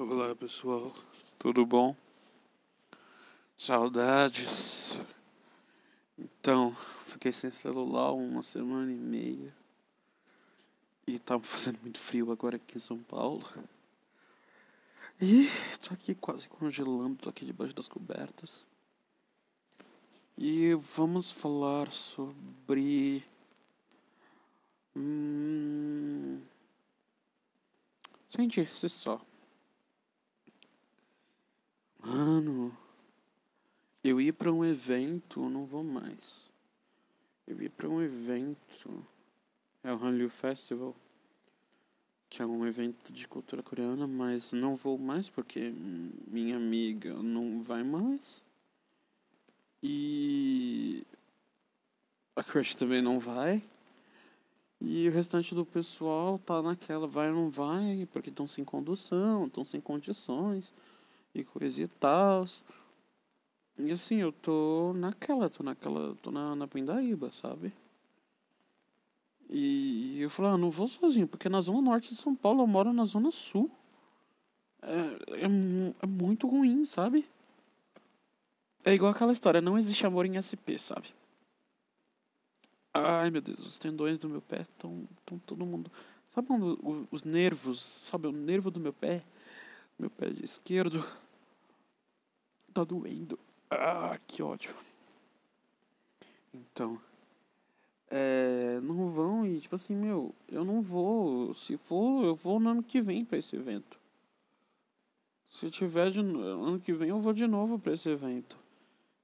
Olá pessoal, tudo bom? Saudades. Então, fiquei sem celular uma semana e meia. E tá fazendo muito frio agora aqui em São Paulo. E tô aqui quase congelando, tô aqui debaixo das cobertas. E vamos falar sobre. Hum... Sente-se só. Mano, eu ia para um evento, não vou mais. Eu ia para um evento, é o Hanliu Festival, que é um evento de cultura coreana, mas não vou mais porque minha amiga não vai mais. E a crush também não vai. E o restante do pessoal tá naquela vai ou não vai, porque estão sem condução, estão sem condições e coisa e tal. E assim, eu tô naquela, tô naquela, tô na, na Pindaíba, sabe? E eu falei, ah, não vou sozinho, porque na zona norte de São Paulo eu moro na zona sul. É, é, é muito ruim, sabe? É igual aquela história, não existe amor em SP, sabe? Ai, meu Deus, os tendões do meu pé estão todo mundo... Sabe quando os nervos, sabe o nervo do meu pé? Meu pé esquerdo tá doendo. Ah, que ódio. Então, é, não vão e tipo assim, meu, eu não vou. Se for, eu vou no ano que vem para esse evento. Se tiver de ano que vem, eu vou de novo para esse evento.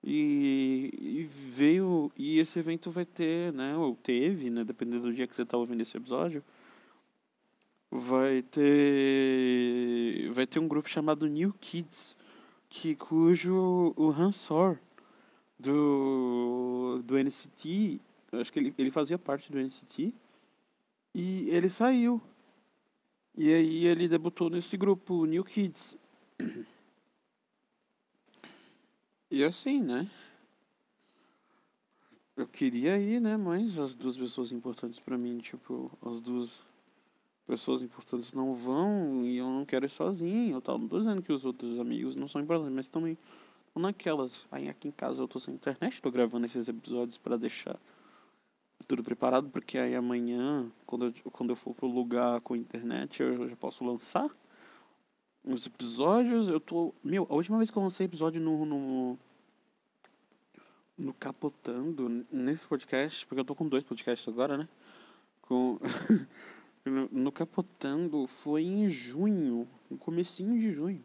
E, e veio e esse evento vai ter, né, ou teve, né, dependendo do dia que você tá ouvindo esse episódio, vai ter vai ter um grupo chamado New Kids que cujo o Hansor do do NCT acho que ele, ele fazia parte do NCT e ele saiu. E aí ele debutou nesse grupo New Kids. E assim né? Eu queria ir né mas as duas pessoas importantes para mim tipo as duas pessoas importantes não vão e eu não quero ir sozinho. Tal. Não tô dizendo que os outros amigos não são importantes, mas também naquelas. Aí aqui em casa eu tô sem internet, tô gravando esses episódios para deixar tudo preparado, porque aí amanhã, quando eu, quando eu for pro lugar com internet, eu já posso lançar os episódios. Eu tô. Meu, a última vez que eu lancei episódio no. no no Capotando, nesse podcast, porque eu tô com dois podcasts agora, né? Com. no, no Capotando foi em junho, no comecinho de junho.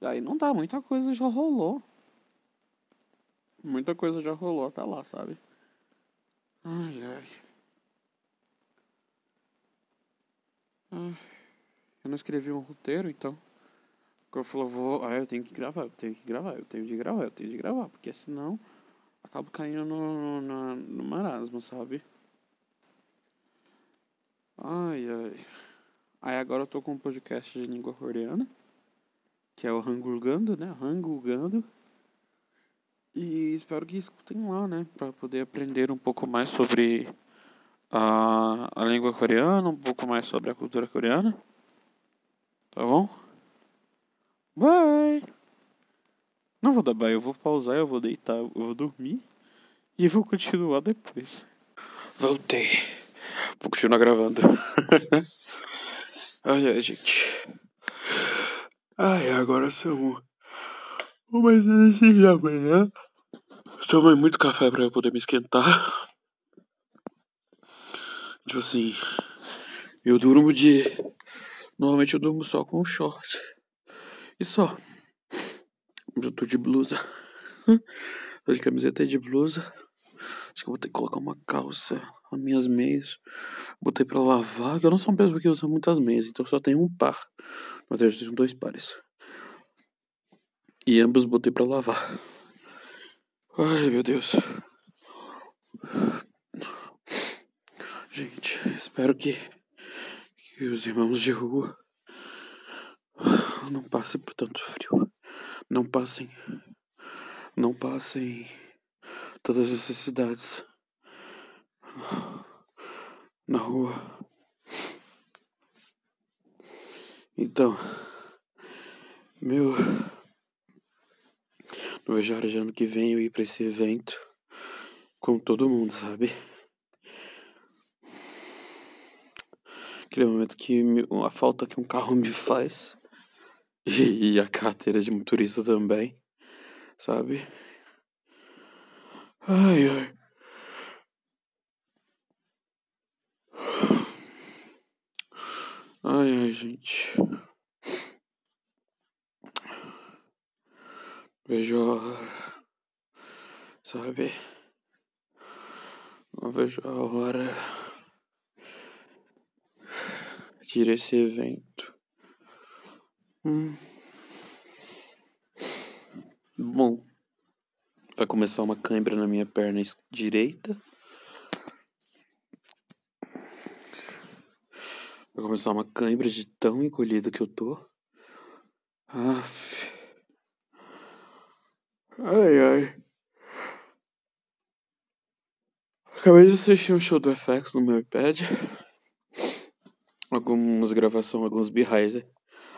Aí não dá, muita coisa já rolou. Muita coisa já rolou, tá lá, sabe? Ai, ai. ai. Eu não escrevi um roteiro, então. Eu falou, vou. Ah, eu tenho que gravar, eu tenho que gravar, eu tenho de gravar, eu tenho de gravar, porque senão acabo caindo no, no, no marasmo, sabe? Ai, ai. Aí agora eu tô com um podcast de língua coreana, que é o Hangulgando, né? Hangulgando. E espero que escutem lá, né? Pra poder aprender um pouco mais sobre a, a língua coreana, um pouco mais sobre a cultura coreana. Tá bom? Bye! Não vou dar bye, eu vou pausar, eu vou deitar, eu vou dormir e vou continuar depois. Voltei. Vou continuar gravando. ai, ai, gente. Ai, agora são umas seis da manhã. Tomei muito café pra eu poder me esquentar. Tipo assim, eu durmo de. Normalmente eu durmo só com short. E só. Eu tô de blusa. Tô de camiseta e de blusa. Acho que eu vou ter que colocar uma calça as minhas meias. Botei pra lavar, eu não sou uma pessoa que usa muitas meias, então só tenho um par. Mas eu tenho dois pares. E ambos botei pra lavar. Ai, meu Deus. Gente, espero que, que os irmãos de rua não passem por tanto frio. Não passem. Não passem todas as necessidades na rua. Então, Meu. Não vejo a hora de ano que vem eu ir pra esse evento com todo mundo, sabe? Aquele momento que a falta que um carro me faz. E a carteira de motorista também, sabe? Ai, ai. Ai, ai, gente. Vejo a hora, sabe? Não vejo a hora de esse evento. Hum. Bom, vai começar uma cãibra na minha perna direita. Vai começar uma cãibra de tão encolhido que eu tô. Aff. Ai, ai. Acabei de assistir um show do FX no meu iPad. Algumas gravações, alguns behind,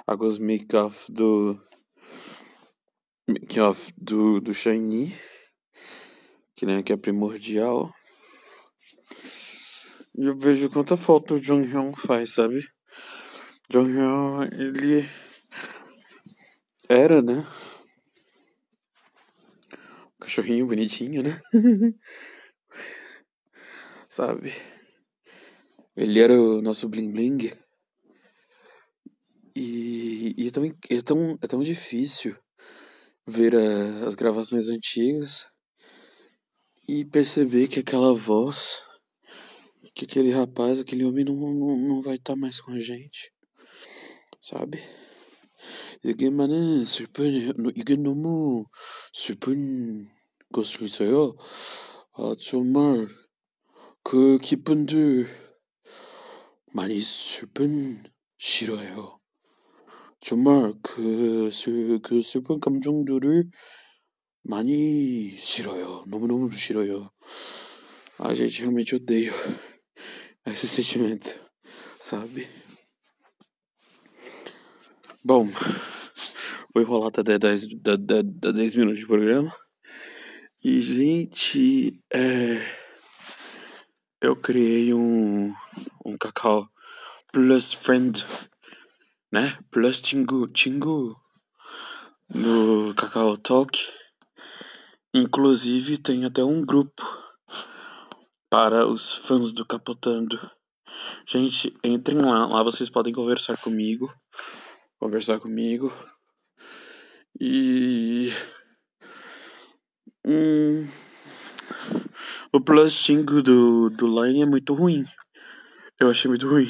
alguns make-off do. Make-off do, do Shiny. Que, né, que é primordial. E eu vejo quanta falta o Jong Hyun faz, sabe? Jong Hyun, ele. Era, né? Cachorrinho bonitinho, né? Sabe? Ele era o nosso bling bling. E, e é, tão, é, tão, é tão difícil ver a, as gravações antigas e perceber que aquela voz, que aquele rapaz, aquele homem não, não, não vai estar tá mais com a gente. Sabe? 이게만은 슬픈 이게 너무 슬픈 것을 있어요. 아 정말 그 기쁜들 많이 슬픈 싫어요. 정말 그, 슬, 그 슬픈 감정들을 많이 싫어요. 너무너무 싫어요. A gente realmente odeia esse sentimento, sabe? Bom, vou enrolar até 10, 10, 10 minutos de programa. E, gente, é, eu criei um, um cacau plus friend, né? Plus tingu, tingu no Cacau Talk. Inclusive, tem até um grupo para os fãs do Capotando. Gente, entrem lá, lá vocês podem conversar comigo conversar comigo. E. Hum, o plasting do, do Line é muito ruim. Eu achei muito ruim.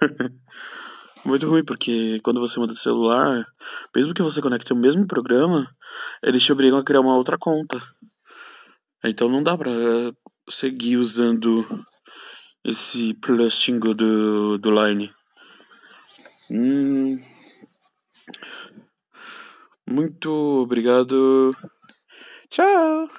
muito ruim, porque quando você muda de celular, mesmo que você conecte o mesmo programa, eles te obrigam a criar uma outra conta. Então não dá pra seguir usando esse plasting do, do Line. Hum. Muito obrigado. Tchau.